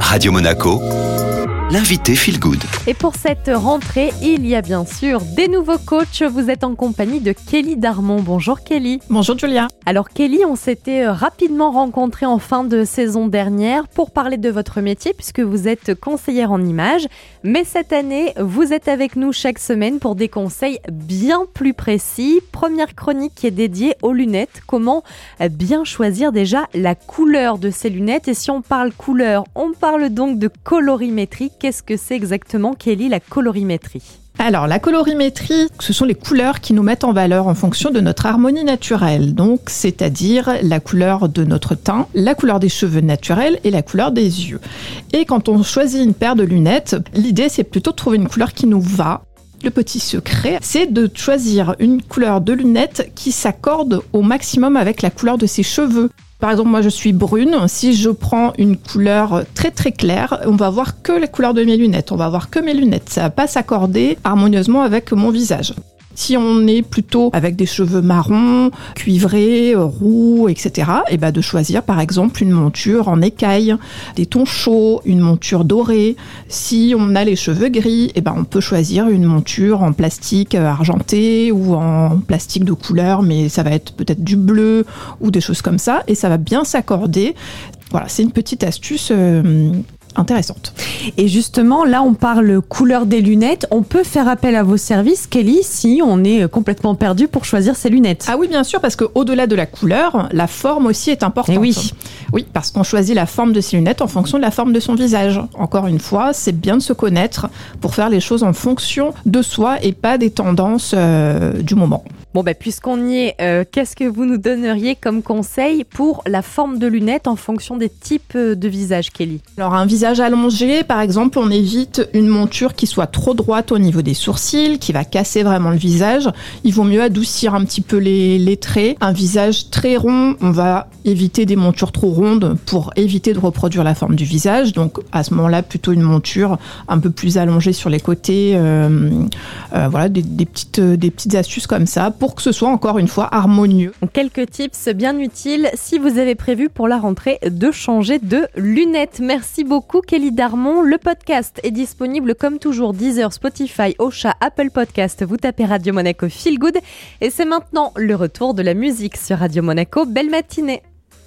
Radio Monaco, l'invité Feel Good. Et pour cette rentrée, il y a bien sûr des nouveaux coachs. Vous êtes en compagnie de Kelly Darmon. Bonjour Kelly. Bonjour Julia. Alors Kelly, on s'était euh, rapidement rencontrés en fin de saison dernière pour parler de votre métier puisque vous êtes conseillère en images. Mais cette année, vous êtes avec nous chaque semaine pour des conseils bien plus précis. Première chronique qui est dédiée aux lunettes. Comment bien choisir déjà la couleur de ces lunettes. Et si on parle couleur, on parle donc de colorimétrie. Qu'est-ce que c'est exactement Kelly la colorimétrie alors, la colorimétrie, ce sont les couleurs qui nous mettent en valeur en fonction de notre harmonie naturelle. Donc, c'est-à-dire la couleur de notre teint, la couleur des cheveux naturels et la couleur des yeux. Et quand on choisit une paire de lunettes, l'idée, c'est plutôt de trouver une couleur qui nous va. Le petit secret, c'est de choisir une couleur de lunettes qui s'accorde au maximum avec la couleur de ses cheveux. Par exemple, moi je suis brune. Si je prends une couleur très très claire, on va voir que la couleur de mes lunettes. On va voir que mes lunettes. Ça va pas s'accorder harmonieusement avec mon visage. Si on est plutôt avec des cheveux marrons, cuivrés, roux, etc., et ben de choisir par exemple une monture en écaille, des tons chauds, une monture dorée. Si on a les cheveux gris, et ben on peut choisir une monture en plastique argenté ou en plastique de couleur, mais ça va être peut-être du bleu ou des choses comme ça, et ça va bien s'accorder. Voilà, c'est une petite astuce euh, intéressante. Et justement, là, on parle couleur des lunettes. On peut faire appel à vos services, Kelly, si on est complètement perdu pour choisir ses lunettes. Ah oui, bien sûr, parce qu'au-delà de la couleur, la forme aussi est importante. Et eh oui. Oui, parce qu'on choisit la forme de ses lunettes en fonction de la forme de son visage. Encore une fois, c'est bien de se connaître pour faire les choses en fonction de soi et pas des tendances euh, du moment. Bon, ben, puisqu'on y est, euh, qu'est-ce que vous nous donneriez comme conseil pour la forme de lunettes en fonction des types euh, de visage, Kelly? Alors, un visage allongé, par exemple, on évite une monture qui soit trop droite au niveau des sourcils, qui va casser vraiment le visage. Il vaut mieux adoucir un petit peu les, les traits. Un visage très rond, on va éviter des montures trop rondes pour éviter de reproduire la forme du visage. Donc, à ce moment-là, plutôt une monture un peu plus allongée sur les côtés. Euh, voilà, des, des, petites, des petites astuces comme ça pour que ce soit encore une fois harmonieux. Quelques tips bien utiles si vous avez prévu pour la rentrée de changer de lunettes. Merci beaucoup Kelly Darmon. Le podcast est disponible comme toujours Deezer, Spotify, Ocha, Apple Podcast. Vous tapez Radio Monaco Feel Good et c'est maintenant le retour de la musique sur Radio Monaco. Belle matinée.